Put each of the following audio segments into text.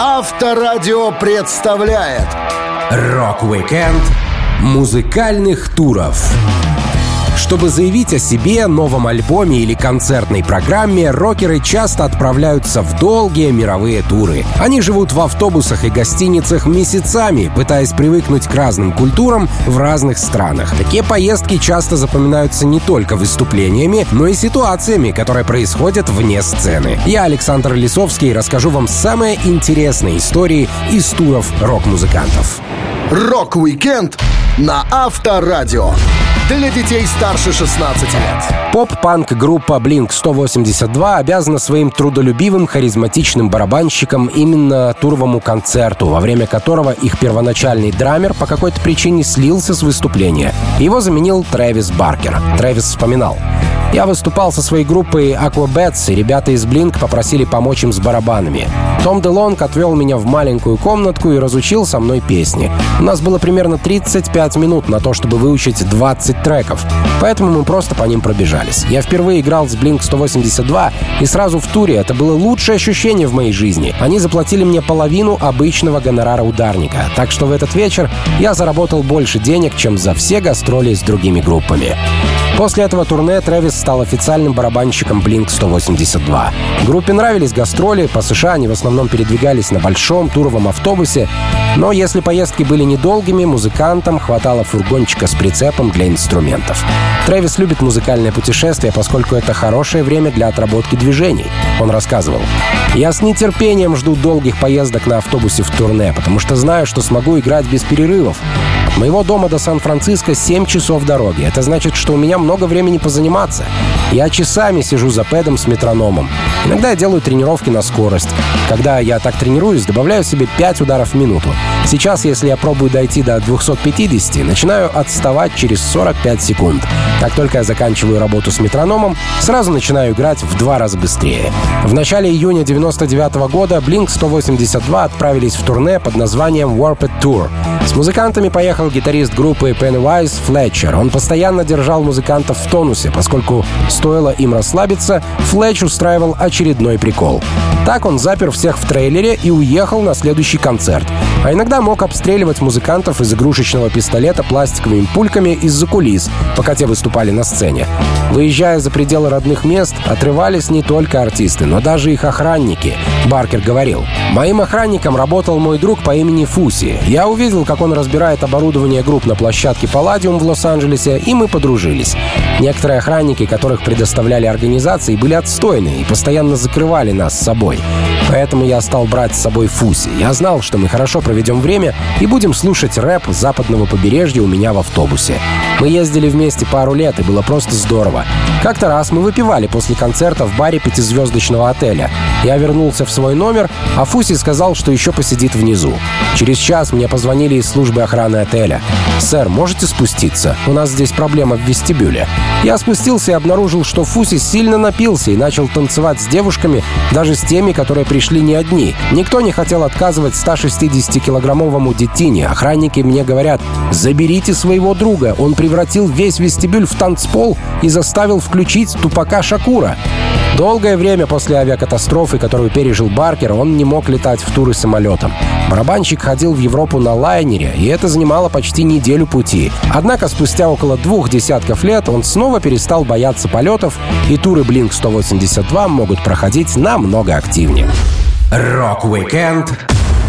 Авторадио представляет Rock-Weekend музыкальных туров. Чтобы заявить о себе, новом альбоме или концертной программе, рокеры часто отправляются в долгие мировые туры. Они живут в автобусах и гостиницах месяцами, пытаясь привыкнуть к разным культурам в разных странах. Такие поездки часто запоминаются не только выступлениями, но и ситуациями, которые происходят вне сцены. Я, Александр Лисовский, расскажу вам самые интересные истории из туров рок-музыкантов. Rock-Weekend на Авторадио. Для детей старше 16 лет. Поп-панк группа Blink-182 обязана своим трудолюбивым, харизматичным барабанщикам именно туровому концерту, во время которого их первоначальный drummer по какой-то причине слился с выступления. Его заменил Трэвис Баркер. Трэвис вспоминал. Я выступал со своей группой Aquabats, и ребята из Blink попросили помочь им с барабанами. Том Делонг отвел меня в маленькую комнатку и разучил со мной песни. У нас было примерно 35 минут на то, чтобы выучить 20 треков, поэтому мы просто по ним пробежались. Я впервые играл с Blink 182, и сразу в туре это было лучшее ощущение в моей жизни. Они заплатили мне половину обычного гонорара ударника, так что в этот вечер я заработал больше денег, чем за все гастроли с другими группами. После этого турне Трэвис стал официальным барабанщиком Blink-182. Группе нравились гастроли, по США они в основном передвигались на большом туровом автобусе, но если поездки были недолгими, музыкантам хватало фургончика с прицепом для инструментов. Трэвис любит музыкальное путешествие, поскольку это хорошее время для отработки движений. Он рассказывал. «Я с нетерпением жду долгих поездок на автобусе в турне, потому что знаю, что смогу играть без перерывов. Моего дома до Сан-Франциско 7 часов дороги. Это значит, что у меня много времени позаниматься. Я часами сижу за пэдом с метрономом. Иногда я делаю тренировки на скорость. Когда я так тренируюсь, добавляю себе 5 ударов в минуту. Сейчас, если я пробую дойти до 250, начинаю отставать через 45 секунд. Как только я заканчиваю работу с метрономом, сразу начинаю играть в два раза быстрее. В начале июня 99 года Blink-182 отправились в турне под названием Warped Tour. С музыкантами поехал гитарист группы Pennywise Флетчер. Он постоянно держал музыкантов в тонусе, поскольку стоило им расслабиться, Флетч устраивал очередной прикол. Так он запер всех в трейлере и уехал на следующий концерт. А иногда мог обстреливать музыкантов из игрушечного пистолета пластиковыми пульками из-за кулис, пока те выступали на сцене. Выезжая за пределы родных мест, отрывались не только артисты, но даже их охранники. Баркер говорил, «Моим охранником работал мой друг по имени Фуси. Я увидел, как он разбирает оборудование групп на площадке Палладиум в Лос-Анджелесе, и мы подружились. Некоторые охранники, которых предоставляли организации, были отстойны и постоянно закрывали нас с собой. Поэтому я стал брать с собой Фуси. Я знал, что мы хорошо проведем время и будем слушать рэп западного побережья у меня в автобусе. Мы ездили вместе пару лет, и было просто здорово. Как-то раз мы выпивали после концерта в баре пятизвездочного отеля. Я вернулся в свой номер, а Фуси сказал, что еще посидит внизу. Через час мне позвонили из службы охраны отеля. «Сэр, можете спуститься? У нас здесь проблема в вестибюле». Я спустился и обнаружил, что Фуси сильно напился и начал танцевать с девушками, даже с теми, которые пришли не одни. Никто не хотел отказывать 160-килограммовому детине. Охранники мне говорят, заберите своего друга, он превратил весь вестибюль в танцпол и заставил включить тупака Шакура. Долгое время после авиакатастрофы, которую пережил Баркер, он не мог летать в туры самолетом. Барабанщик ходил в Европу на лайнере, и это занимало почти неделю пути. Однако спустя около двух десятков лет он снова перестал бояться полетов, и туры Blink-182 могут проходить намного активнее. Rock-Weekend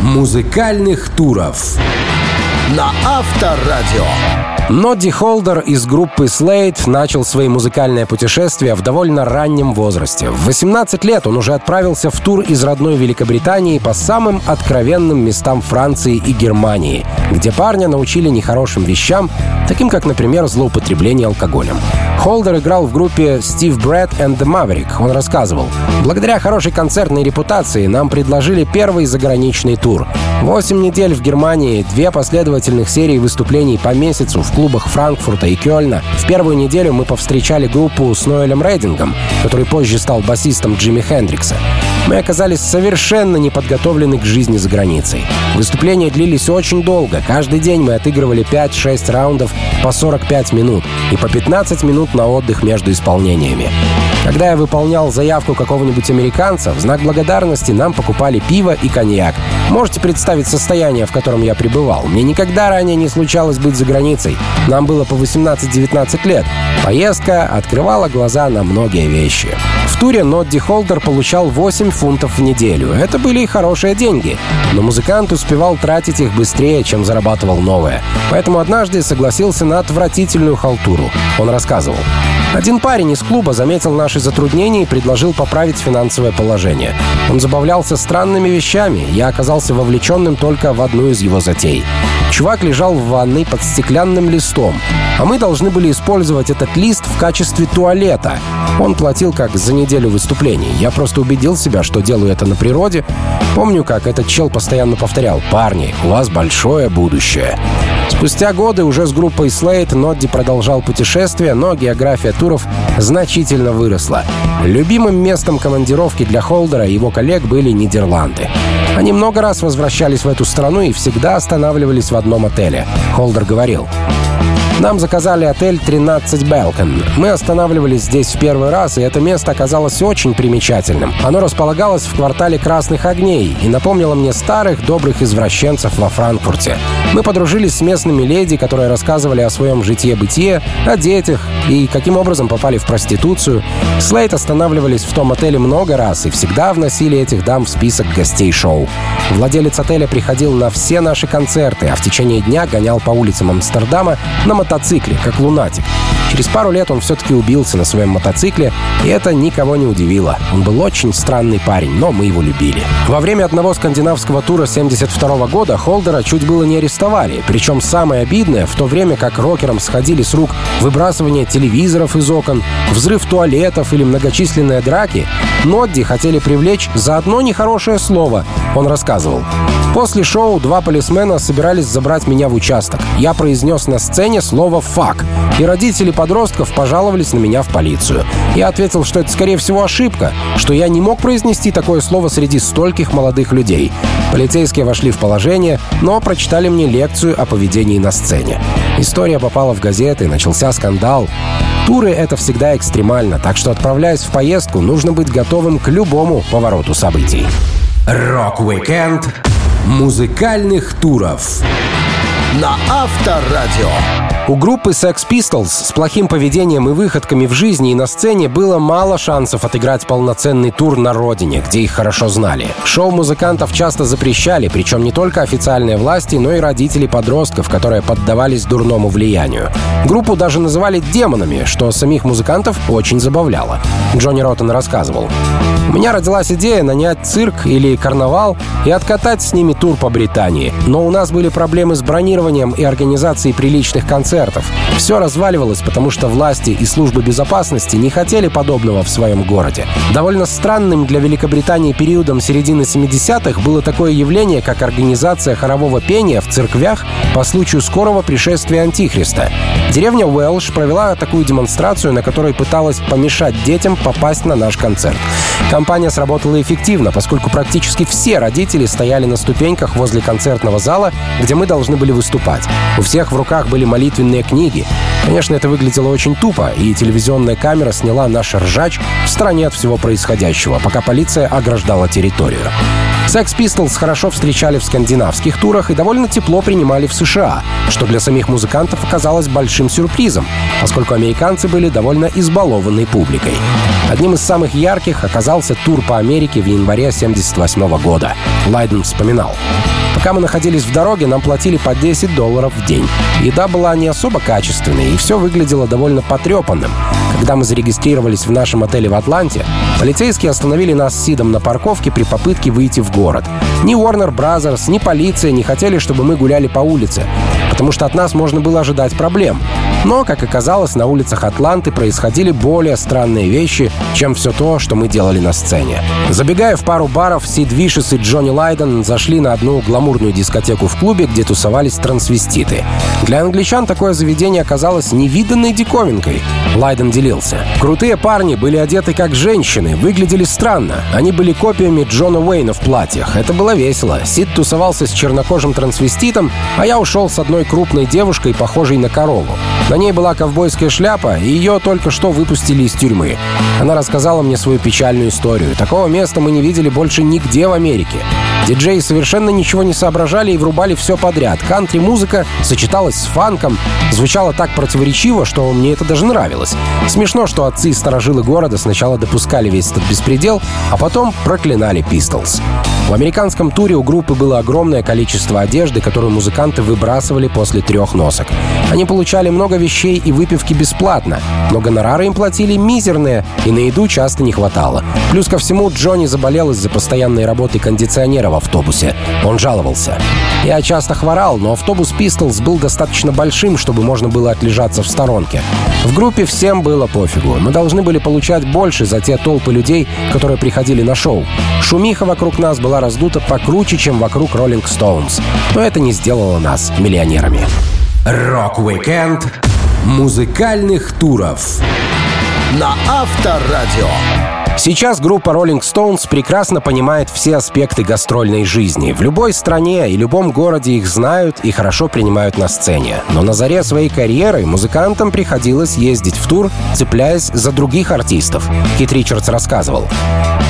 музыкальных туров на Авторадио. Нодди Холдер из группы Slade начал свои музыкальное путешествие в довольно раннем возрасте. В 18 лет он уже отправился в тур из родной Великобритании по самым откровенным местам Франции и Германии, где парня научили нехорошим вещам, таким как, например, злоупотребление алкоголем. Холдер играл в группе Steve Brett and the Maverick. Он рассказывал, «Благодаря хорошей концертной репутации нам предложили первый заграничный тур. Восемь недель в Германии, две последовательных серии выступлений по месяцу в клубах Франкфурта и Кёльна. В первую неделю мы повстречали группу с Ноэлем Рейдингом, который позже стал басистом Джимми Хендрикса. Мы оказались совершенно не подготовлены к жизни за границей. Выступления длились очень долго. Каждый день мы отыгрывали 5-6 раундов по 45 минут и по 15 минут на отдых между исполнениями. Когда я выполнял заявку какого-нибудь американца, в знак благодарности нам покупали пиво и коньяк. Можете представить состояние, в котором я пребывал. Мне никогда ранее не случалось быть за границей. Нам было по 18-19 лет. Поездка открывала глаза на многие вещи. В туре Нодди Холдер получал 8 фунтов в неделю. Это были хорошие деньги. Но музыкант успевал тратить их быстрее, чем зарабатывал новое. Поэтому однажды согласился на отвратительную халтуру. Он рассказывал. Один парень из клуба заметил наши затруднения и предложил поправить финансовое положение. Он забавлялся странными вещами. Я оказался вовлеченным только в одну из его затей. Чувак лежал в ванной под стеклянным листом, а мы должны были использовать этот лист в качестве туалета. Он платил как за неделю выступлений. Я просто убедил себя, что делаю это на природе. Помню, как этот чел постоянно повторял «Парни, у вас большое будущее». Спустя годы уже с группой Slate Нодди продолжал путешествие, но география туров значительно выросла. Любимым местом командировки для Холдера и его коллег были Нидерланды. Они много раз возвращались в эту страну и всегда останавливались в одном отеле. Холдер говорил, нам заказали отель 13 Белкон. Мы останавливались здесь в первый раз, и это место оказалось очень примечательным. Оно располагалось в квартале Красных Огней и напомнило мне старых добрых извращенцев во Франкфурте. Мы подружились с местными леди, которые рассказывали о своем житье-бытие, о детях и каким образом попали в проституцию. Слейт останавливались в том отеле много раз и всегда вносили этих дам в список гостей шоу. Владелец отеля приходил на все наши концерты, а в течение дня гонял по улицам Амстердама на мотоцикле, как лунатик. Через пару лет он все-таки убился на своем мотоцикле, и это никого не удивило. Он был очень странный парень, но мы его любили. Во время одного скандинавского тура 72 года Холдера чуть было не арестовали. Причем самое обидное, в то время как рокерам сходили с рук выбрасывание телевизоров из окон, взрыв туалетов или многочисленные драки, Нодди хотели привлечь за одно нехорошее слово. Он рассказывал. После шоу два полисмена собирались забрать меня в участок. Я произнес на сцене слово «фак», и родители подростков пожаловались на меня в полицию. Я ответил, что это, скорее всего, ошибка, что я не мог произнести такое слово среди стольких молодых людей. Полицейские вошли в положение, но прочитали мне лекцию о поведении на сцене. История попала в газеты, начался скандал. Туры — это всегда экстремально, так что, отправляясь в поездку, нужно быть готовым к любому повороту событий. Rock-Weekend музыкальных туров на Авторадио. У группы Sex Pistols с плохим поведением и выходками в жизни и на сцене было мало шансов отыграть полноценный тур на родине, где их хорошо знали. Шоу музыкантов часто запрещали, причем не только официальные власти, но и родители подростков, которые поддавались дурному влиянию. Группу даже называли демонами, что самих музыкантов очень забавляло. Джонни Роттен рассказывал. У меня родилась идея нанять цирк или карнавал и откатать с ними тур по Британии. Но у нас были проблемы с бронированием и организацией приличных концертов. Все разваливалось, потому что власти и службы безопасности не хотели подобного в своем городе. Довольно странным для Великобритании периодом середины 70-х было такое явление, как организация хорового пения в церквях по случаю скорого пришествия Антихриста. Деревня Уэлш провела такую демонстрацию, на которой пыталась помешать детям попасть на наш концерт. Компания сработала эффективно, поскольку практически все родители стояли на ступеньках возле концертного зала, где мы должны были выступать. У всех в руках были молитвенные книги. Конечно, это выглядело очень тупо, и телевизионная камера сняла наш ржач в стороне от всего происходящего, пока полиция ограждала территорию. Sex Pistols хорошо встречали в скандинавских турах и довольно тепло принимали в США, что для самих музыкантов оказалось большим сюрпризом, поскольку американцы были довольно избалованной публикой. Одним из самых ярких оказался тур по Америке в январе 1978 года. Лайден вспоминал. Пока мы находились в дороге, нам платили по 10 долларов в день. Еда была не особо качественной, и все выглядело довольно потрепанным. Когда мы зарегистрировались в нашем отеле в Атланте, полицейские остановили нас с Сидом на парковке при попытке выйти в город. Ни Warner Brothers, ни полиция не хотели, чтобы мы гуляли по улице, потому что от нас можно было ожидать проблем. Но, как оказалось, на улицах Атланты происходили более странные вещи, чем все то, что мы делали на сцене. Забегая в пару баров, Сид Вишес и Джонни Лайден зашли на одну гламурную дискотеку в клубе, где тусовались трансвеститы. Для англичан такое заведение оказалось невиданной диковинкой. Лайден делился. Крутые парни были одеты как женщины, выглядели странно. Они были копиями Джона Уэйна в платьях. Это было весело. Сид тусовался с чернокожим трансвеститом, а я ушел с одной крупной девушкой, похожей на корову. На ней была ковбойская шляпа, и ее только что выпустили из тюрьмы. Она рассказала мне свою печальную историю. Такого места мы не видели больше нигде в Америке. Диджеи совершенно ничего не соображали и врубали все подряд. Кантри-музыка сочеталась с фанком, звучала так противоречиво, что мне это даже нравилось. Смешно, что отцы и старожилы города сначала допускали весь этот беспредел, а потом проклинали Pistols. В американском туре у группы было огромное количество одежды, которую музыканты выбрасывали после трех носок. Они получали много вещей и выпивки бесплатно, но гонорары им платили мизерные, и на еду часто не хватало. Плюс ко всему, Джонни заболел из-за постоянной работы кондиционера в автобусе. Он жаловался. Я часто хворал, но автобус Pistols был достаточно большим, чтобы можно было отлежаться в сторонке. В группе всем было пофигу. Мы должны были получать больше за те толпы людей, которые приходили на шоу. Шумиха вокруг нас была раздута покруче, чем вокруг Rolling Stones. Но это не сделало нас миллионерами. Rock-Weekend музыкальных туров на Авторадио. Сейчас группа Rolling Stones прекрасно понимает все аспекты гастрольной жизни. В любой стране и любом городе их знают и хорошо принимают на сцене. Но на заре своей карьеры музыкантам приходилось ездить в тур, цепляясь за других артистов. Кит Ричардс рассказывал.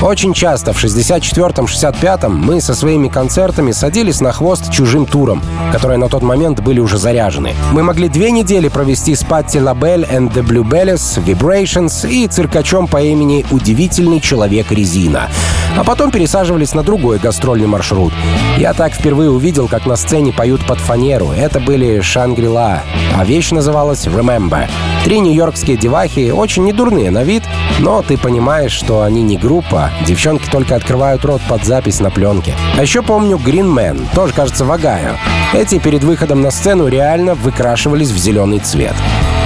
Очень часто в 64-м, 65-м мы со своими концертами садились на хвост чужим туром, которые на тот момент были уже заряжены. Мы могли две недели провести с Патти Лабель and the Blue Bellies, Vibrations и циркачом по имени Удивительный Человек-резина. А потом пересаживались на другой гастрольный маршрут. Я так впервые увидел, как на сцене поют под фанеру. Это были Шангрила, а вещь называлась Remember. Три нью-йоркские девахи, очень недурные на вид, но ты понимаешь, что они не группа, девчонки только открывают рот под запись на пленке. А еще помню Green Man, тоже, кажется, Вагаю. Эти перед выходом на сцену реально выкрашивались в зеленый цвет.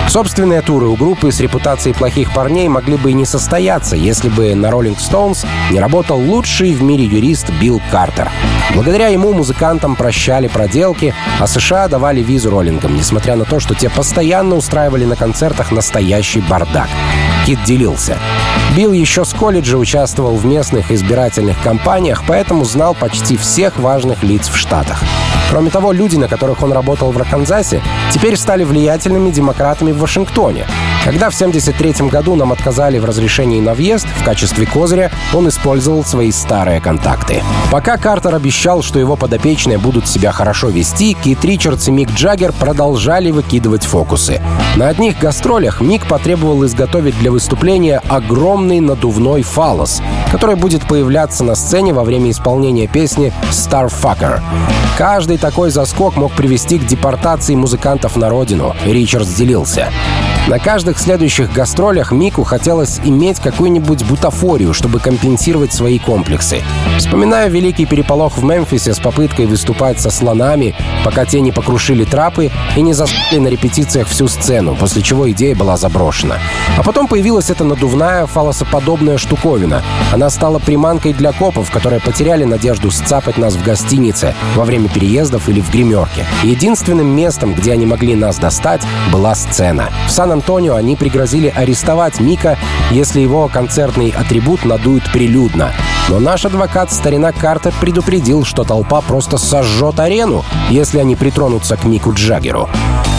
Собственные туры у группы с репутацией плохих парней могли бы и не состояться, если бы на Rolling Stones не работал лучший в мире юрист Билл Картер. Благодаря ему музыкантам прощали проделки, а США давали визу роллингам, несмотря на то, что те постоянно устраивали на концертах настоящий бардак. Кит делился. Билл еще с колледжа участвовал в местных избирательных кампаниях, поэтому знал почти всех важных лиц в Штатах. Кроме того, люди, на которых он работал в Арканзасе, теперь стали влиятельными демократами в Вашингтоне. Когда в 1973 году нам отказали в разрешении на въезд, в качестве козыря он использовал свои старые контакты. Пока Картер обещал, что его подопечные будут себя хорошо вести, Кит Ричардс и Мик Джаггер продолжали выкидывать фокусы. На одних гастролях Мик потребовал изготовить для выступления огромный надувной фалос, который будет появляться на сцене во время исполнения песни «Starfucker». Каждый такой заскок мог привести к депортации музыкантов на родину, Ричардс делился. На каждых следующих гастролях Мику хотелось иметь какую-нибудь бутафорию, чтобы компенсировать свои комплексы. Вспоминаю великий переполох в Мемфисе с попыткой выступать со слонами, пока те не покрушили трапы и не засыпали на репетициях всю сцену, после чего идея была заброшена. А потом появилась эта надувная фалосоподобная штуковина. Она стала приманкой для копов, которые потеряли надежду сцапать нас в гостинице во время переездов или в гримерке. Единственным местом, где они могли нас достать, была сцена. В Сан-Антонио они пригрозили арестовать Мика, если его концертный атрибут надуют прилюдно. Но наш адвокат старина Картер предупредил, что толпа просто сожжет арену, если они притронутся к Мику Джаггеру.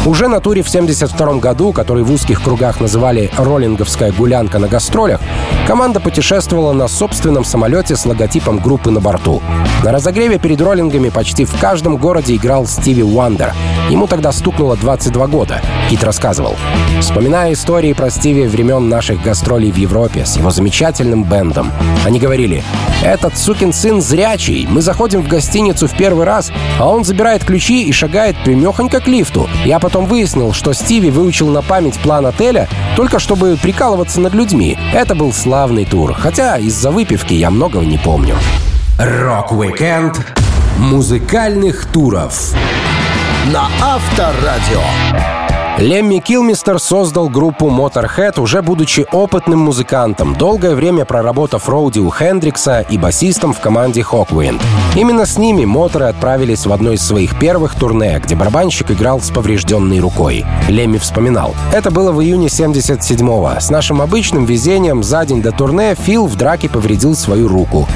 Уже на туре в 1972 году, который в узких кругах называли «роллинговская гулянка на гастролях», команда путешествовала на собственном самолете с логотипом группы на борту. На разогреве перед роллингами почти в каждом городе играл Стиви Уандер. Ему тогда стукнуло 22 года. Кит рассказывал. Вспоминая истории про Стиви времен наших гастролей в Европе с его замечательным бендом. Они говорили, «Этот сукин сын зрячий. Мы заходим в гостиницу в первый раз, а он забирает ключи и шагает примехонько к лифту. Я потом выяснил, что Стиви выучил на память план отеля только чтобы прикалываться над людьми. Это был славный тур, хотя из-за выпивки я многого не помню. Rock-Weekend музыкальных туров на Авторадио. Лемми Килмистер создал группу Motorhead, уже будучи опытным музыкантом, долгое время проработав roadie у Хендрикса и басистом в команде Hawkwind. Именно с ними моторы отправились в одно из своих первых турне, где барабанщик играл с поврежденной рукой. Лемми вспоминал. Это было в июне 77-го. С нашим обычным везением за день до турне Фил в драке повредил свою руку.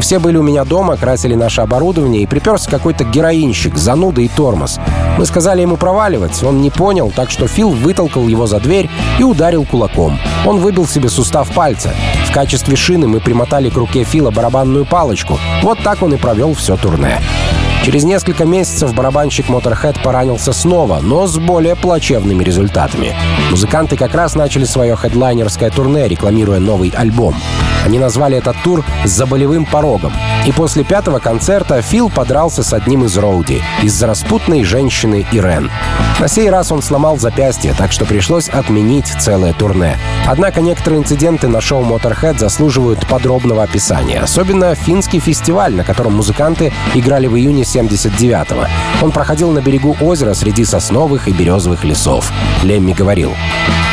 Все были у меня дома, красили наше оборудование, и приперся какой-то героинщик, зануда и тормоз. Мы сказали ему проваливать, он не понял, так что Фил вытолкал его за дверь и ударил кулаком. Он выбил себе сустав пальца. В качестве шины мы примотали к руке Фила барабанную палочку. Вот так он и провел все турне. Через несколько месяцев барабанщик Motorhead поранился снова, но с более плачевными результатами. Музыканты как раз начали свое хедлайнерское турне, рекламируя новый альбом. Они назвали этот тур «За болевым порогом». И после пятого концерта Фил подрался с одним из Роуди из-за распутной женщины Ирен. На сей раз он сломал запястье, так что пришлось отменить целое турне. Однако некоторые инциденты на шоу Motorhead заслуживают подробного описания. Особенно финский фестиваль, на котором музыканты играли в июне 79-го. Он проходил на берегу озера среди сосновых и березовых лесов. Лемми говорил,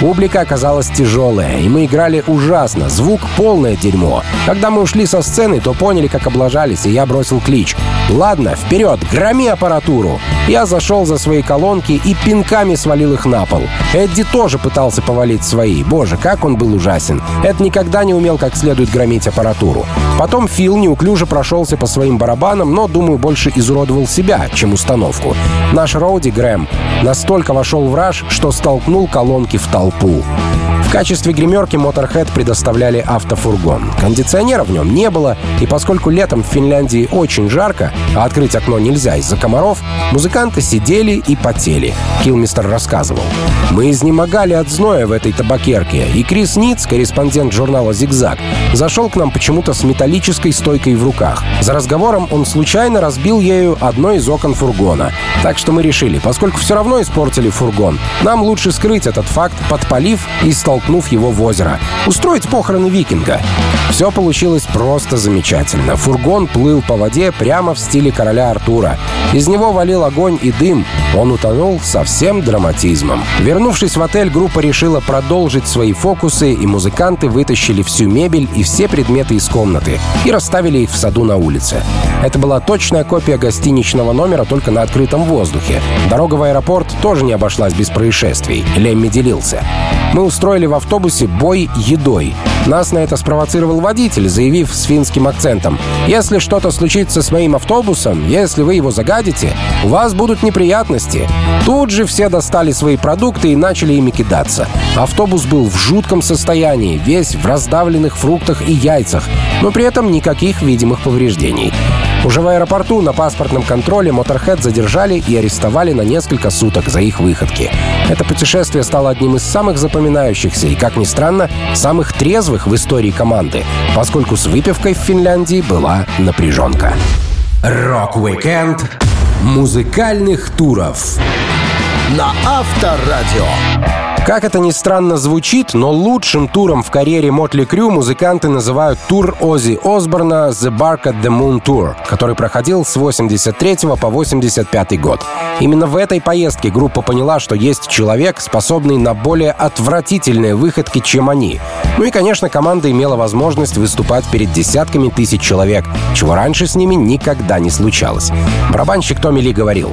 Публика оказалась тяжелая, и мы играли ужасно. Звук — полное дерьмо. Когда мы ушли со сцены, то поняли, как облажались, и я бросил клич. «Ладно, вперед, громи аппаратуру!» Я зашел за свои колонки и пинками свалил их на пол. Эдди тоже пытался повалить свои. Боже, как он был ужасен. Эд никогда не умел как следует громить аппаратуру. Потом Фил неуклюже прошелся по своим барабанам, но, думаю, больше изуродовал себя, чем установку. Наш Роуди Грэм настолько вошел в раж, что столкнул колонки в толпу. В качестве гримерки Motorhead предоставляли автофургон. Кондиционера в нем не было, и поскольку летом в Финляндии очень жарко, а открыть окно нельзя из-за комаров, музыканты сидели и потели. Килмистер рассказывал. «Мы изнемогали от зноя в этой табакерке, и Крис Ниц, корреспондент журнала «Зигзаг», зашел к нам почему-то с металлической стойкой в руках. За разговором он случайно разбил ею одно из окон фургона. Так что мы решили, поскольку все равно испортили фургон, нам лучше скрыть этот факт, подпалив и столкнув его в озеро. Устроить похороны викинга. Все получилось просто замечательно. Фургон плыл по воде прямо в стиле короля Артура. Из него валил огонь и дым. Он утонул со всем драматизмом. Вернувшись в отель, группа решила продолжить свои фокусы, и музыканты вытащили всю мебель и все предметы из комнаты и расставили их в саду на улице. Это была точная копия гостиничного номера, только на открытом воздухе. Дорога в аэропорт тоже не обошлась без происшествий. Лемми делился. Мы устроили в автобусе бой едой. Нас на это спровоцировал водитель, заявив с финским акцентом. «Если что-то случится с моим автобусом, если вы его загадите, у вас будут неприятности». Тут же все достали свои продукты и начали ими кидаться. Автобус был в жутком состоянии, весь в раздавленных фруктах и яйцах, но при этом никаких видимых повреждений. Уже в аэропорту на паспортном контроле Motorhead задержали и арестовали на несколько суток за их выходки. Это путешествие стало одним из самых запоминающихся и, как ни странно, самых трезвых в истории команды, поскольку с выпивкой в Финляндии была напряженка. Рок-викенд музыкальных туров на Авторадио. Как это ни странно звучит, но лучшим туром в карьере Mötley Crüe музыканты называют тур Оззи Осборна «The Bark at the Moon Tour», который проходил с 83 по 85 год. Именно в этой поездке группа поняла, что есть человек, способный на более отвратительные выходки, чем они. Ну и, конечно, команда имела возможность выступать перед десятками тысяч человек, чего раньше с ними никогда не случалось. Барабанщик Томми Ли говорил,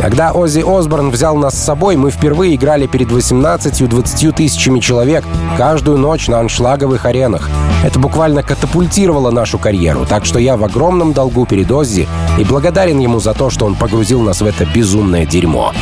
«Когда Оззи Осборн взял нас с собой, мы впервые играли перед 18 15-20 тысячами человек каждую ночь на аншлаговых аренах. Это буквально катапультировало нашу карьеру, так что я в огромном долгу перед Оззи и благодарен ему за то, что он погрузил нас в это безумное дерьмо.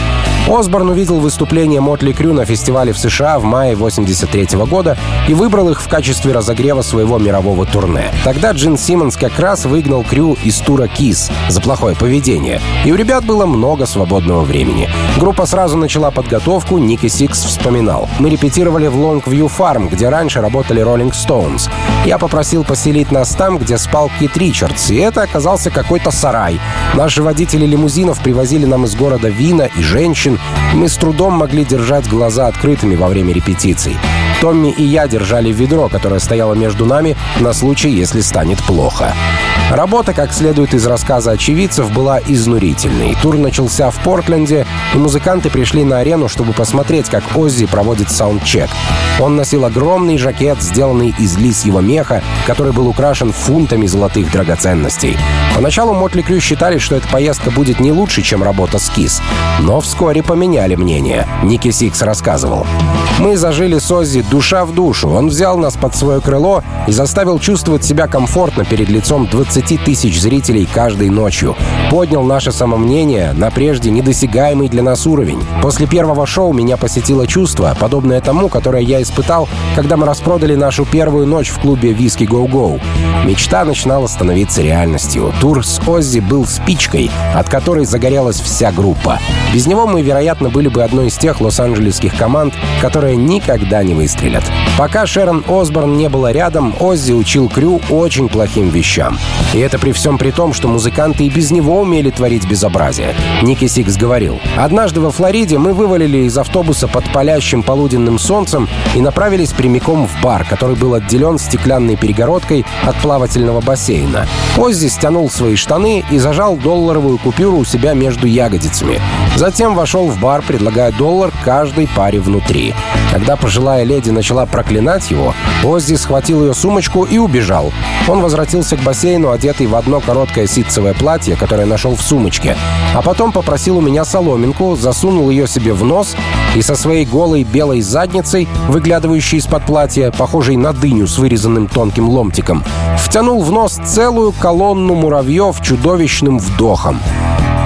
Осборн увидел выступление Mötley Crüe на фестивале в США в мае 83 года и выбрал их в качестве разогрева своего мирового турне. Тогда Джин Симмонс как раз выгнал Crüe из тура Kiss за плохое поведение, и у ребят было много свободного времени. Группа сразу начала подготовку, Ники Сикс вспоминал. Мы репетировали в Longview Farm, где раньше работали Rolling Stones. Я попросил поселить нас там, где спал Кит Ричардс, и это оказался какой-то сарай. Наши водители лимузинов привозили нам из города вина и женщин, мы с трудом могли держать глаза открытыми во время репетиций. Томми и я держали ведро, которое стояло между нами на случай, если станет плохо. Работа, как следует из рассказа очевидцев, была изнурительной. Тур начался в Портленде, и музыканты пришли на арену, чтобы посмотреть, как Оззи проводит саундчек. Он носил огромный жакет, сделанный из лисьего меха, который был украшен фунтами золотых драгоценностей. Поначалу Mötley Crüe считали, что эта поездка будет не лучше, чем работа с Kiss. Но вскоре поменяли мнение. Ники Сикс рассказывал. «Мы зажили с Оззи душа в душу. Он взял нас под свое крыло и заставил чувствовать себя комфортно перед лицом 20 тысяч зрителей каждой ночью. Поднял наше самомнение на прежде недосягаемый для нас уровень. После первого шоу меня посетило чувство, подобное тому, которое я испытал, когда мы распродали нашу первую ночь в клубе «Whisky Go». Мечта начинала становиться реальностью. Тур с Оззи был спичкой, от которой загорелась вся группа. Без него мы, вероятно, были бы одной из тех лос-анджелесских команд, которые никогда не выстрелят. Пока Шерон Осборн не было рядом, Оззи учил Crüe очень плохим вещам. И это при всем при том, что музыканты и без него умели творить безобразие. Ники Сикс говорил, «Однажды во Флориде мы вывалили из автобуса под палящим полуденным солнцем и направились прямиком в бар, который был отделен стеклянной перегородкой от плавательного бассейна. Оззи стянул свои штаны и зажал долларовую купюру у себя между ягодицами. Затем вошел в бар, предлагая доллар каждой паре внутри. Когда пожилая леди начала проклинать его, Оззи схватил ее сумочку и убежал. Он возвратился к бассейну, одетый в одно короткое ситцевое платье, которое нашел в сумочке, а потом попросил у меня соломинку, засунул ее себе в нос и со своей голой белой задницей, выглядывающей из-под платья, похожей на дыню с вырезанным тонким ломтиком, втянул в нос целую колонну муравьев чудовищным вдохом.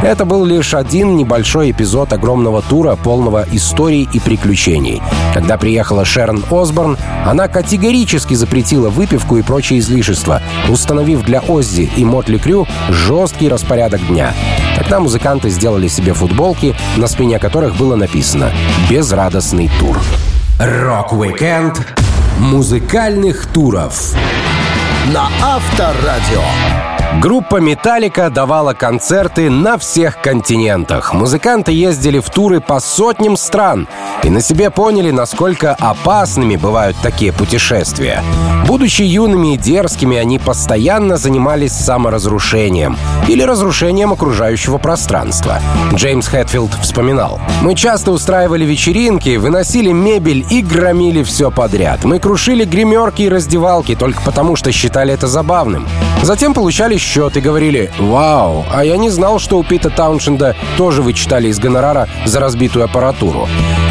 Это был лишь один небольшой эпизод огромного тура, полного историй и приключений. Когда приехала Шерон Осборн, она категорически запретила выпивку и прочие излишества, установив для Оззи и Мотли Крю жесткий распорядок дня. Тогда музыканты сделали себе футболки, на спине которых было написано «Безрадостный тур». Рок-викенд музыкальных туров на Авторадио. Группа «Metallica» давала концерты на всех континентах. Музыканты ездили в туры по сотням стран и на себе поняли, насколько опасными бывают такие путешествия. Будучи юными и дерзкими, они постоянно занимались саморазрушением или разрушением окружающего пространства. Джеймс Хэтфилд вспоминал. «Мы часто устраивали вечеринки, выносили мебель и громили все подряд. Мы крушили гримерки и раздевалки только потому, что считали это забавным. Затем получали счет и говорили «Вау, а я не знал, что у Пита Тауншенда тоже вычитали из гонорара за разбитую аппаратуру».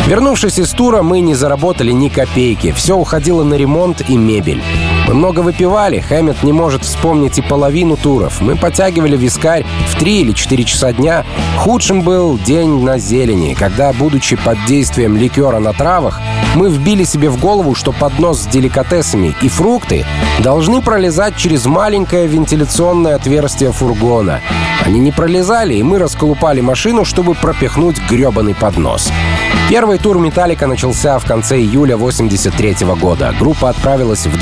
Вернувшись из тура, мы не заработали ни копейки. Все уходило на ремонт и мебель. Мы много выпивали, Хэммет не может вспомнить и половину туров. Мы подтягивали вискарь в 3 или 4 часа дня. Худшим был день на зелени, когда, будучи под действием ликера на травах, мы вбили себе в голову, что поднос с деликатесами и фрукты должны пролезать через маленькое вентиляционное отверстие фургона. Они не пролезали, и мы расколупали машину, чтобы пропихнуть гребаный поднос. Первый тур «Металлика» начался в конце июля 83 года. Группа отправилась в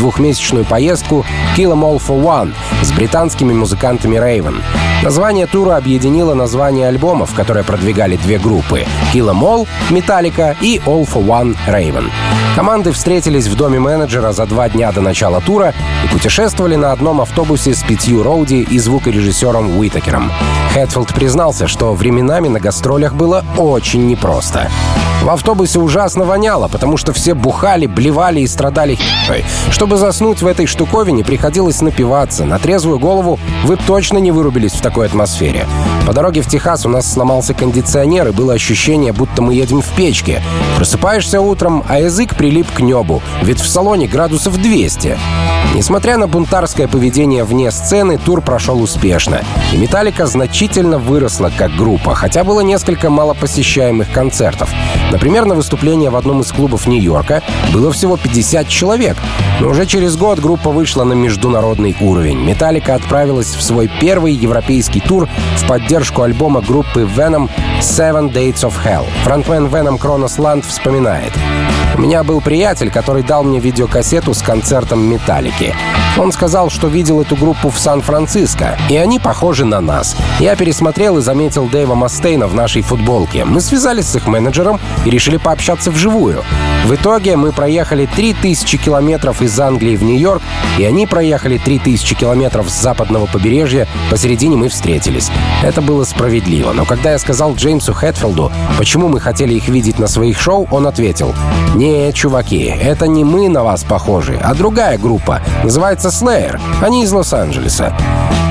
двухмесячную поездку «Kill 'em All for One» с британскими музыкантами Raven. Название тура объединило названия альбомов, которые продвигали две группы — «Kill 'em All», «Металлика» и «All for One» Raven. Команды встретились в доме менеджера за два дня до начала тура и путешествовали на одном автобусе с пятью Роуди и звукорежиссером Уитакером. Хэтфилд признался, что временами на гастролях было очень непросто. В автобусе ужасно воняло, потому что все бухали, блевали и страдали хи***ой. Чтобы заснуть в этой штуковине, приходилось напиваться. На трезвую голову вы точно не вырубились в такой атмосфере. По дороге в Техас у нас сломался кондиционер, и было ощущение, будто мы едем в печке. Просыпаешься утром, а язык прилип к небу, ведь в салоне градусов 200. Несмотря на бунтарское поведение вне сцены, тур прошел успешно. И «Металлика» значительно выросла как группа, хотя было несколько малопосещаемых концертов. Например, на выступление в одном из клубов Нью-Йорка было всего 50 человек. Но уже через год группа вышла на международный уровень. «Металлика» отправилась в свой первый европейский тур в поддержку альбома группы Venom «Seven Dates of Hell». Фронтмен Venom Кронос Ланд вспоминает. У меня был приятель, который дал мне видеокассету с концертом «Металлики». Он сказал, что видел эту группу в Сан-Франциско, и они похожи на нас. Я пересмотрел и заметил Дэйва Мастейна в нашей футболке. Мы связались с их менеджером и решили пообщаться вживую. В итоге мы проехали 3000 километров из Англии в Нью-Йорк, и они проехали 3000 километров с западного побережья, посередине мы встретились. Это было справедливо, но когда я сказал Джеймсу Хэтфилду, почему мы хотели их видеть на своих шоу, он ответил, «Не, чуваки, это не мы на вас похожи, а другая группа. Называется Slayer. Они из Лос-Анджелеса.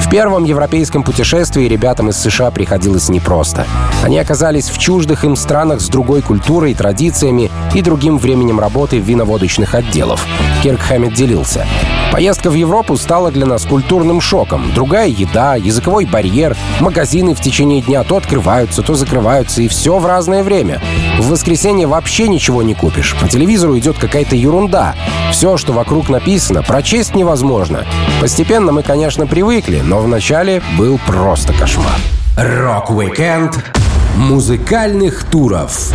В первом европейском путешествии ребятам из США приходилось непросто. Они оказались в чуждых им странах с другой культурой, традициями и другим временем работы виноводочных отделов. Кирк Хэммет делился. Поездка в Европу стала для нас культурным шоком. Другая еда, языковой барьер, магазины в течение дня то открываются, то закрываются, и все в разное время. В воскресенье вообще ничего не купишь. По телевизору идет какая-то ерунда. Все, что вокруг написано, прочесть невозможно. Постепенно мы, конечно, привыкли, но вначале был просто кошмар. Рок-викенд музыкальных туров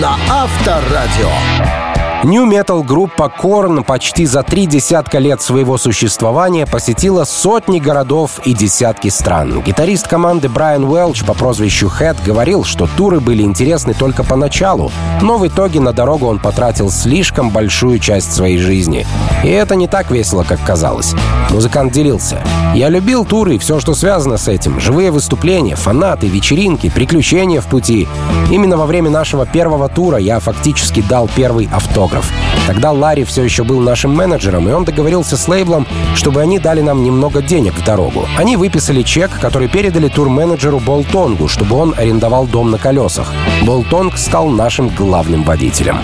на Авторадио. Нью-метал группа Korn почти за три десятка лет своего существования посетила сотни городов и десятки стран. Гитарист команды Брайан Уэлч по прозвищу Head говорил, что туры были интересны только поначалу, но в итоге на дорогу он потратил слишком большую часть своей жизни. И это не так весело, как казалось. Музыкант делился. «Я любил туры и все, что связано с этим. Живые выступления, фанаты, вечеринки, приключения в пути. Именно во время нашего первого тура я фактически дал первый автограф автограф. Тогда Ларри все еще был нашим менеджером, и он договорился с лейблом, чтобы они дали нам немного денег в дорогу. Они выписали чек, который передали тур-менеджеру Болтонгу, чтобы он арендовал дом на колесах. Болтонг стал нашим главным водителем.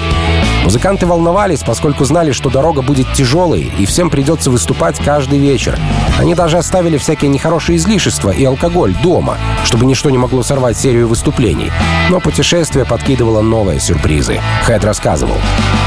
Музыканты волновались, поскольку знали, что дорога будет тяжелой, и всем придется выступать каждый вечер. Они даже оставили всякие нехорошие излишества и алкоголь дома, чтобы ничто не могло сорвать серию выступлений. Но путешествие подкидывало новые сюрпризы. Хэт рассказывал.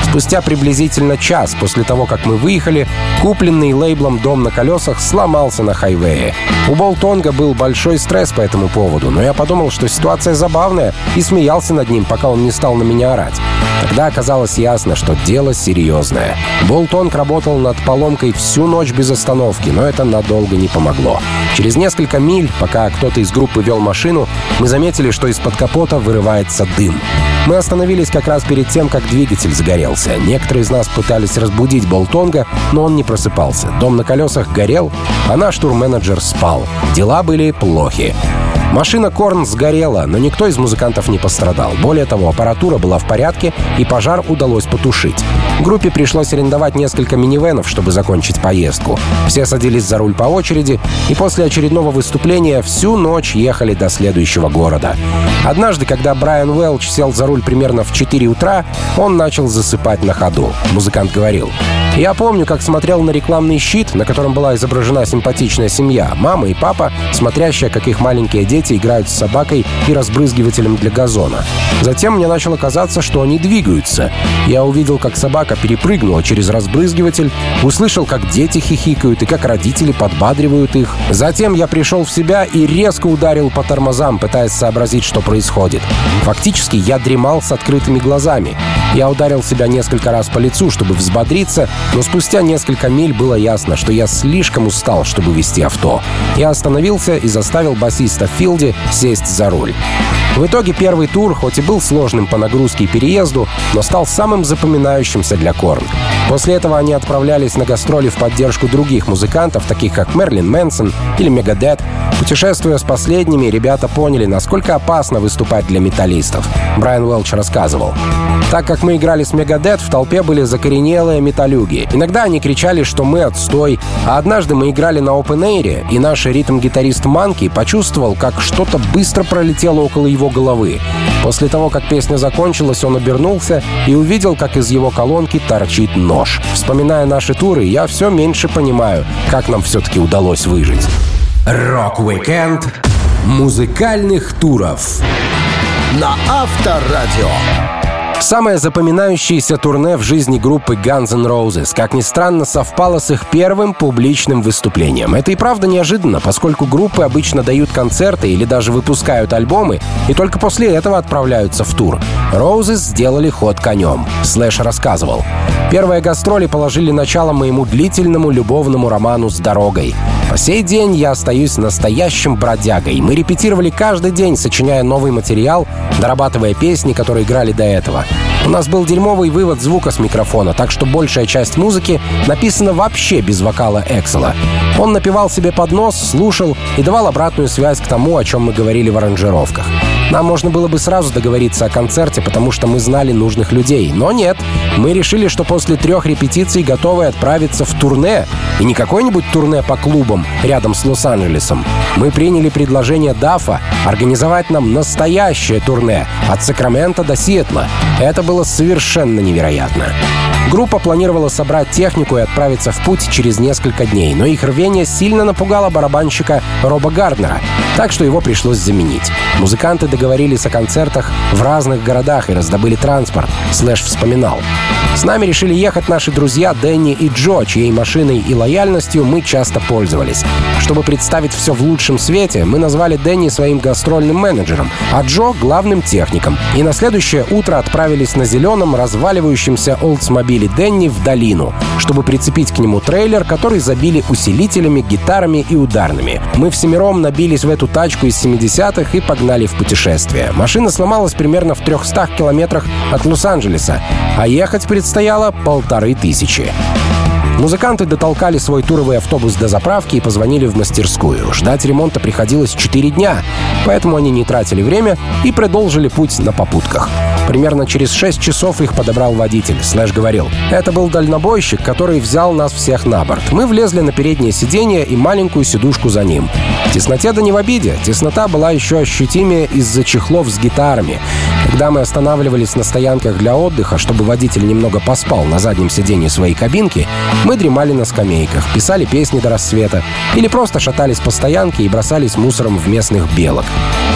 Спустя приблизительно час после того, как мы выехали, купленный лейблом «Дом на колесах» сломался на хайвее. У Болтонга был большой стресс по этому поводу, но я подумал, что ситуация забавная, и смеялся над ним, пока он не стал на меня орать. Тогда оказалось ясно, что дело серьезное. Болтонг работал над поломкой всю ночь без остановки, но это надолго не помогло. Через несколько миль, пока кто-то из группы вел машину, мы заметили, что из-под капота вырывается дым. Мы остановились как раз перед тем, как двигатель загорелся. Некоторые из нас пытались разбудить Болтонга, но он не просыпался. Дом на колесах горел, а наш турменеджер спал. Дела были плохи. Машина Корн сгорела, но никто из музыкантов не пострадал. Более того, аппаратура была в порядке, и пожар удалось потушить. Группе пришлось арендовать несколько минивенов, чтобы закончить поездку. Все садились за руль по очереди, и после очередного выступления всю ночь ехали до следующего города. Однажды, когда Брайан Уэлч сел за руль примерно в 4 утра, он начал засыпать на ходу. Музыкант говорил, «Я помню, как смотрел на рекламный щит, на котором была изображена симпатичная семья, мама и папа, смотрящая, как их маленькие дети дети играют с собакой и разбрызгивателем для газона. Затем мне начало казаться, что они двигаются. Я увидел, как собака перепрыгнула через разбрызгиватель, услышал, как дети хихикают и как родители подбадривают их. Затем я пришел в себя и резко ударил по тормозам, пытаясь сообразить, что происходит. Фактически я дремал с открытыми глазами. Я ударил себя несколько раз по лицу, чтобы взбодриться, но спустя несколько миль было ясно, что я слишком устал, чтобы вести авто. Я остановился и заставил басиста Фил Филде сесть за руль. В итоге первый тур, хоть и был сложным по нагрузке и переезду, но стал самым запоминающимся для Корн. После этого они отправлялись на гастроли в поддержку других музыкантов, таких как Мерлин Мэнсон или Мегадет. Путешествуя с последними, ребята поняли, насколько опасно выступать для металлистов. Брайан Уэлч рассказывал. Так как мы играли с Мегадет, в толпе были закоренелые металюги. Иногда они кричали, что мы отстой. А однажды мы играли на Open Air, и наш ритм-гитарист Манки почувствовал, как что-то быстро пролетело около его головы. После того, как песня закончилась, он обернулся и увидел, как из его колонки торчит нож. Вспоминая наши туры, я все меньше понимаю, как нам все-таки удалось выжить. Рок-викенд музыкальных туров на Авторадио. Самое запоминающееся турне в жизни группы Guns N' Roses, как ни странно, совпало с их первым публичным выступлением. Это и правда неожиданно, поскольку группы обычно дают концерты или даже выпускают альбомы, и только после этого отправляются в тур. Roses сделали ход конем. Слэш рассказывал. Первые гастроли положили начало моему длительному любовному роману с дорогой. По сей день я остаюсь настоящим бродягой. Мы репетировали каждый день, сочиняя новый материал, дорабатывая песни, которые играли до этого. У нас был дерьмовый вывод звука с микрофона, так что большая часть музыки написана вообще без вокала Эксела. Он напевал себе под нос, слушал и давал обратную связь к тому, о чем мы говорили в аранжировках. Нам можно было бы сразу договориться о концерте, потому что мы знали нужных людей. Но нет, мы решили, что после трех репетиций готовы отправиться в турне. И не какое-нибудь турне по клубам рядом с Лос-Анджелесом. Мы приняли предложение Дафа организовать нам настоящее турне от Сакрамента до Сиэтла. Это было совершенно невероятно. Группа планировала собрать технику и отправиться в путь через несколько дней, но их рвение сильно напугало барабанщика Роба Гарднера, так что его пришлось заменить. Музыканты договорились о концертах в разных городах и раздобыли транспорт, Слэш вспоминал. С нами решили ехать наши друзья Дэнни и Джо, чьей машиной и лояльностью мы часто пользовались. Чтобы представить все в лучшем свете, мы назвали Дэнни своим гастрольным менеджером, а Джо — главным техником. И на следующее утро отправились на зеленом, разваливающемся Oldsmobile Дэнни в долину, чтобы прицепить к нему трейлер, который забили усилителями, гитарами и ударными. Мы всемиром набились в эту тачку из 70-х и погнали в путешествие. Машина сломалась примерно в 300 километрах от Лос-Анджелеса, а ехать предстояло полторы тысячи. Музыканты дотолкали свой туровый автобус до заправки и позвонили в мастерскую. Ждать ремонта приходилось 4 дня, поэтому они не тратили время и продолжили путь на попутках. Примерно через 6 часов их подобрал водитель. Слэш говорил, это был дальнобойщик, который взял нас всех на борт. Мы влезли на переднее сиденье и маленькую сидушку за ним. Тесноте да не в обиде. Теснота была еще ощутимее из-за чехлов с гитарами. Когда мы останавливались на стоянках для отдыха, чтобы водитель немного поспал на заднем сиденье своей кабинки, мы дремали на скамейках, писали песни до рассвета или просто шатались по стоянке и бросались мусором в местных белок.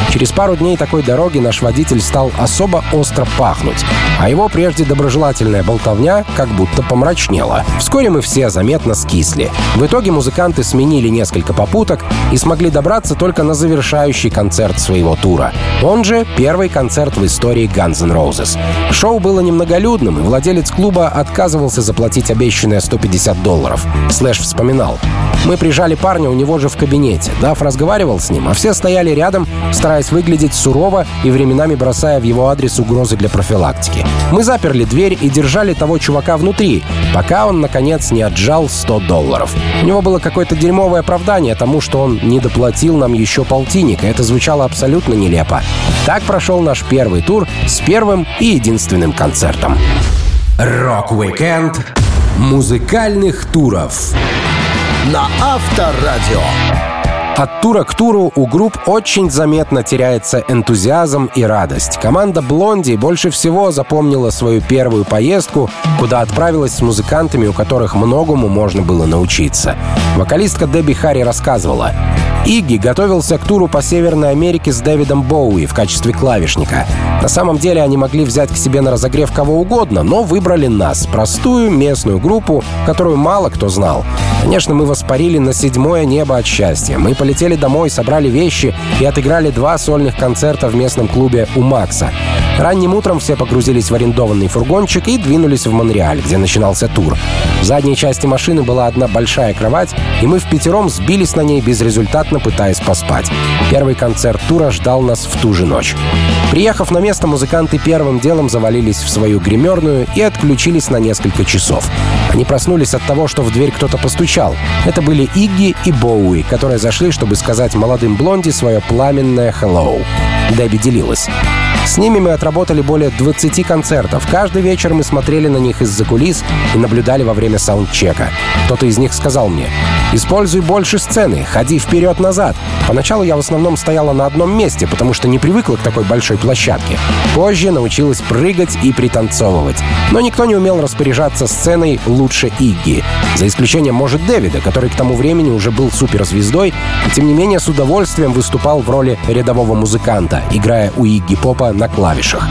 Через пару дней такой дороги наш водитель стал особо остро пахнуть, а его прежде доброжелательная болтовня как будто помрачнела. Вскоре мы все заметно скисли. В итоге музыканты сменили несколько попуток и смогли добраться только на завершающий концерт своего тура. Он же первый концерт в истории Guns N' Roses. Шоу было немноголюдным, и владелец клуба отказывался заплатить обещанное 150 долларов. Слэш вспоминал. Мы прижали парня у него же в кабинете. Даф разговаривал с ним, а все стояли рядом, стараясь выглядеть сурово и временами бросая в его адрес угрозы для профилактики. Мы заперли дверь и держали того чувака внутри, пока он, наконец, не отжал 100 долларов. У него было какое-то дерьмовое оправдание тому, что он не доплатил нам еще полтинник, и это звучало абсолютно нелепо. Так прошел наш первый тур с первым и единственным концертом. Рок-викенд музыкальных туров на Авторадио. От тура к туру у групп очень заметно теряется энтузиазм и радость. Команда «Blondie» больше всего запомнила свою первую поездку, куда отправилась с музыкантами, у которых многому можно было научиться. Вокалистка Дебби Харри рассказывала. Игги готовился к туру по Северной Америке с Дэвидом Боуи в качестве клавишника. На самом деле они могли взять к себе на разогрев кого угодно, но выбрали нас, простую местную группу, которую мало кто знал. Конечно, мы воспарили на седьмое небо от счастья. Мы полетели домой, собрали вещи и отыграли два сольных концерта в местном клубе у Макса. Ранним утром все погрузились в арендованный фургончик и двинулись в Монреаль, где начинался тур. В задней части машины была одна большая кровать, и мы в пятером сбились на ней безрезультатно, пытаясь поспать. Первый концерт тура ждал нас в ту же ночь. Приехав на место, музыканты первым делом завалились в свою гримерную и отключились на несколько часов. Они проснулись от того, что в дверь кто-то постучал. Это были Игги и Боуи, которые зашли, чтобы сказать молодым блонди свое пламенное «hello». Дебби делилась. С ними мы отработали более 20 концертов. Каждый вечер мы смотрели на них из-за кулис и наблюдали во время саундчека. Кто-то из них сказал мне, «Используй больше сцены, ходи вперед-назад». Поначалу я в основном стояла на одном месте, потому что не привыкла к такой большой площадке. Позже научилась прыгать и пританцовывать. Но никто не умел распоряжаться сценой лучше Игги. За исключением, может, Дэвида, который к тому времени уже был суперзвездой и, тем не менее, с удовольствием выступал в роли рядового музыканта, играя у Игги Попа на клавишах.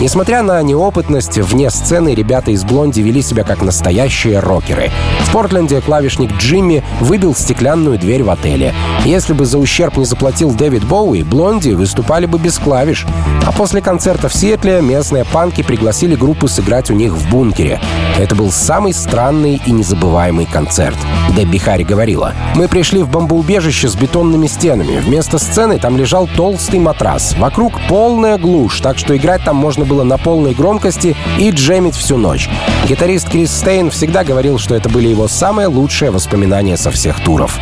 Несмотря на неопытность, вне сцены ребята из «Блонди» вели себя как настоящие рокеры. В Портленде клавишник Джимми выбил стеклянную дверь в отеле. Если бы за ущерб не заплатил Дэвид Боуи, «Блонди» выступали бы без клавиш. А после концерта в Сиэтле местные панки пригласили группу сыграть у них в бункере. Это был самый странный и незабываемый концерт. Дебби Харри говорила. «Мы пришли в бомбоубежище с бетонными стенами. Вместо сцены там лежал толстый матрас. Вокруг полная глушь, так что играть там можно было на полной громкости и джемить всю ночь. Гитарист Крис Стейн всегда говорил, что это были его самые лучшие воспоминания со всех туров.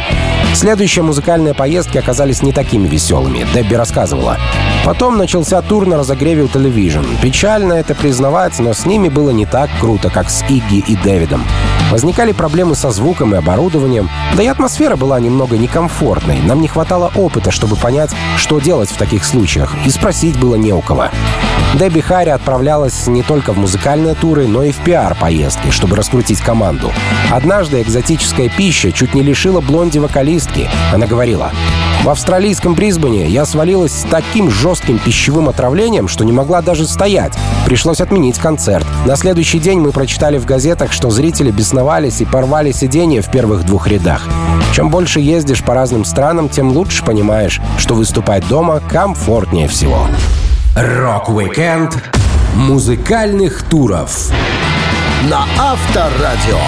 Следующие музыкальные поездки оказались не такими веселыми, Дебби рассказывала. Потом начался тур на разогреве у Television. Печально это признавать, но с ними было не так круто, как с Игги и Дэвидом. Возникали проблемы со звуком и оборудованием, да и атмосфера была немного некомфортной. Нам не хватало опыта, чтобы понять, что делать в таких случаях, и спросить было не у кого. Дебби Харри отправлялась не только в музыкальные туры, но и в пиар-поездки, чтобы раскрутить команду. Однажды экзотическая пища чуть не лишила блонди вокалистки. Она говорила, в австралийском Брисбене я свалилась с таким жестким пищевым отравлением, что не могла даже стоять. Пришлось отменить концерт. На следующий день мы прочитали в газетах, что зрители бесновались и порвали сиденья в первых двух рядах. Чем больше ездишь по разным странам, тем лучше понимаешь, что выступать дома комфортнее всего. Рок-викенд музыкальных туров на Авторадио.